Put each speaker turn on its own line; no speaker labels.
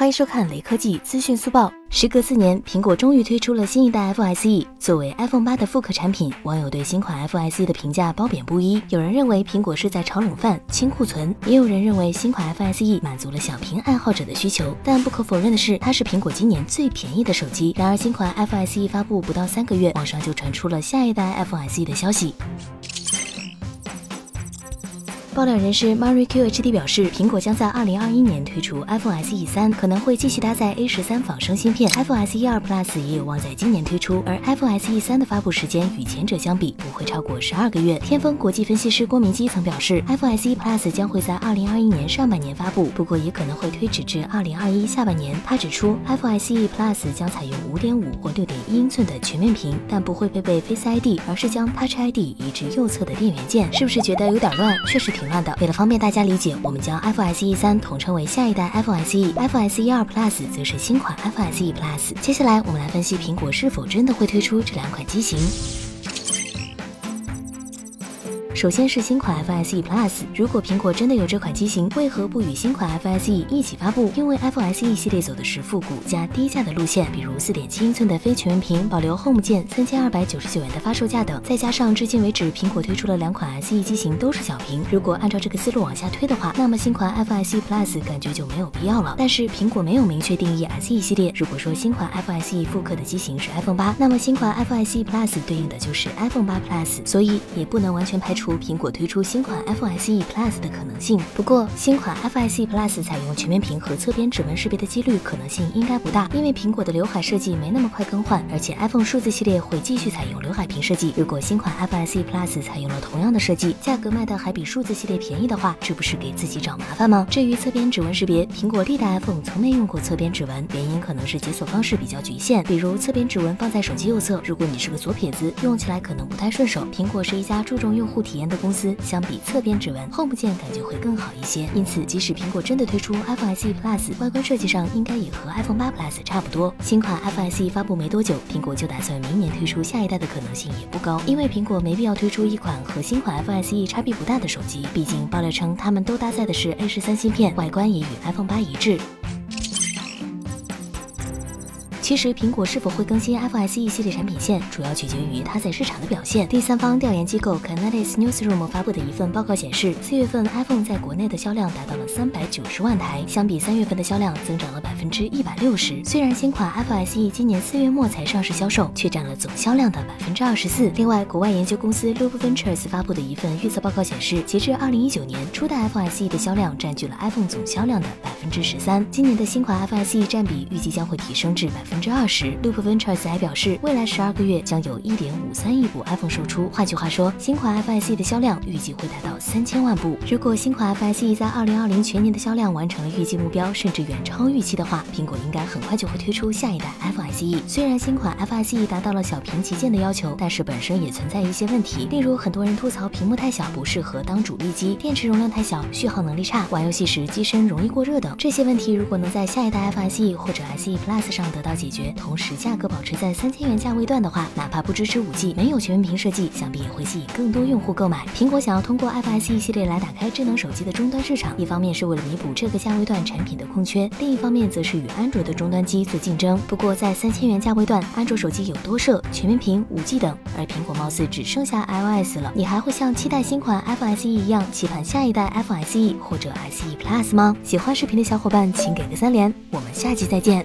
欢迎收看雷科技资讯速报。时隔四年，苹果终于推出了新一代 iPhone SE。作为 iPhone 八的复刻产品，网友对新款 iPhone SE 的评价褒贬不一。有人认为苹果是在炒冷饭、清库存，也有人认为新款 iPhone SE 满足了小屏爱好者的需求。但不可否认的是，它是苹果今年最便宜的手机。然而，新款 iPhone SE 发布不到三个月，网上就传出了下一代 iPhone SE 的消息。爆料人士 Mary QHD 表示，苹果将在二零二一年推出 iPhone SE 三，可能会继续搭载 A 十三仿生芯片。iPhone SE 二 Plus 也有望在今年推出，而 iPhone SE 三的发布时间与前者相比不会超过十二个月。天风国际分析师郭明基曾表示，iPhone SE Plus 将会在二零二一年上半年发布，不过也可能会推迟至二零二一下半年。他指出，iPhone SE Plus 将采用五点五或六点一英寸的全面屏，但不会配备 Face ID，而是将 Touch ID 移至右侧的电源键。是不是觉得有点乱？确实挺挺乱的。为了方便大。大家理解，我们将 iPhone SE 三统称为下一代 iPhone SE，iPhone SE 二 Plus 则是新款 iPhone SE Plus。接下来，我们来分析苹果是否真的会推出这两款机型。首先是新款 iPhone SE Plus，如果苹果真的有这款机型，为何不与新款 iPhone SE 一起发布？因为 iPhone SE 系列走的是复古加低价的路线，比如4.7英寸的非全面屏，保留 Home 键，三千二百九十九元的发售价等。再加上至今为止苹果推出了两款 SE 机型都是小屏，如果按照这个思路往下推的话，那么新款 iPhone SE Plus 感觉就没有必要了。但是苹果没有明确定义 SE 系列，如果说新款 iPhone SE 复刻的机型是 iPhone 八，那么新款 iPhone SE Plus 对应的就是 iPhone 八 Plus，所以也不能完全排除出苹果推出。新款 iPhone SE Plus 的可能性，不过新款 iPhone SE Plus 采用全面屏和侧边指纹识别的几率可能性应该不大，因为苹果的刘海设计没那么快更换，而且 iPhone 数字系列会继续采用刘海屏设计。如果新款 iPhone SE Plus 采用了同样的设计，价格卖的还比数字系列便宜的话，这不是给自己找麻烦吗？至于侧边指纹识别，苹果历代 iPhone 从没用过侧边指纹，原因可能是解锁方式比较局限，比如侧边指纹放在手机右侧，如果你是个左撇子，用起来可能不太顺手。苹果是一家注重用户体体验的公司，相比侧边指纹。Home 键感觉会更好一些，因此即使苹果真的推出 iPhone SE Plus，外观设计上应该也和 iPhone 8 Plus 差不多。新款 iPhone SE 发布没多久，苹果就打算明年推出下一代的可能性也不高，因为苹果没必要推出一款和新款 iPhone SE 差别不大的手机，毕竟爆料称他们都搭载的是 A 十三芯片，外观也与 iPhone 8一致。其实，苹果是否会更新 iPhone SE 系列产品线，主要取决于它在市场的表现。第三方调研机构 Canalys Newsroom 发布的一份报告显示，四月份 iPhone 在国内的销量达到了三百九十万台，相比三月份的销量增长了百分之一百六十。虽然新款 iPhone SE 今年四月末才上市销售，却占了总销量的百分之二十四。另外，国外研究公司 Loop Ventures 发布的一份预测报告显示，截至二零一九年，初代 iPhone SE 的销量占据了 iPhone 总销量的百分之十三。今年的新款 iPhone SE 占比预计将会提升至百分之二十。Loop Ventures 还表示，未来十二个月将有一点五三亿部 iPhone 售出。换句话说，新款 iPhone SE 的销量预计会达到三千万部。如果新款 iPhone SE 在二零二零全年的销量完成了预计目标，甚至远超预期的话，苹果应该很快就会推出下一代 iPhone SE。虽然新款 iPhone SE 达到了小屏旗舰的要求，但是本身也存在一些问题，例如很多人吐槽屏幕太小，不适合当主力机；电池容量太小，续航能力差；玩游戏时机身容易过热等。这些问题如果能在下一代 iPhone SE 或者 SE Plus 上得到解决，同时价格保持在三千元价位段的话，哪怕不支持五 G，没有全面屏设计，想必也会吸引更多用户购买。苹果想要通过 iPhone SE 系列来打开智能手机的终端市场，一方面是为了弥补这个价位段产品的空缺，另一方面则是与安卓的终端机做竞争。不过在三千元价位段，安卓手机有多摄、全面屏、五 G 等，而苹果貌似只剩下 iOS 了。你还会像期待新款 iPhone SE 一样期盼下一代 iPhone SE 或者 SE Plus 吗？喜欢视频的小伙伴请给个三连，我们下期再见。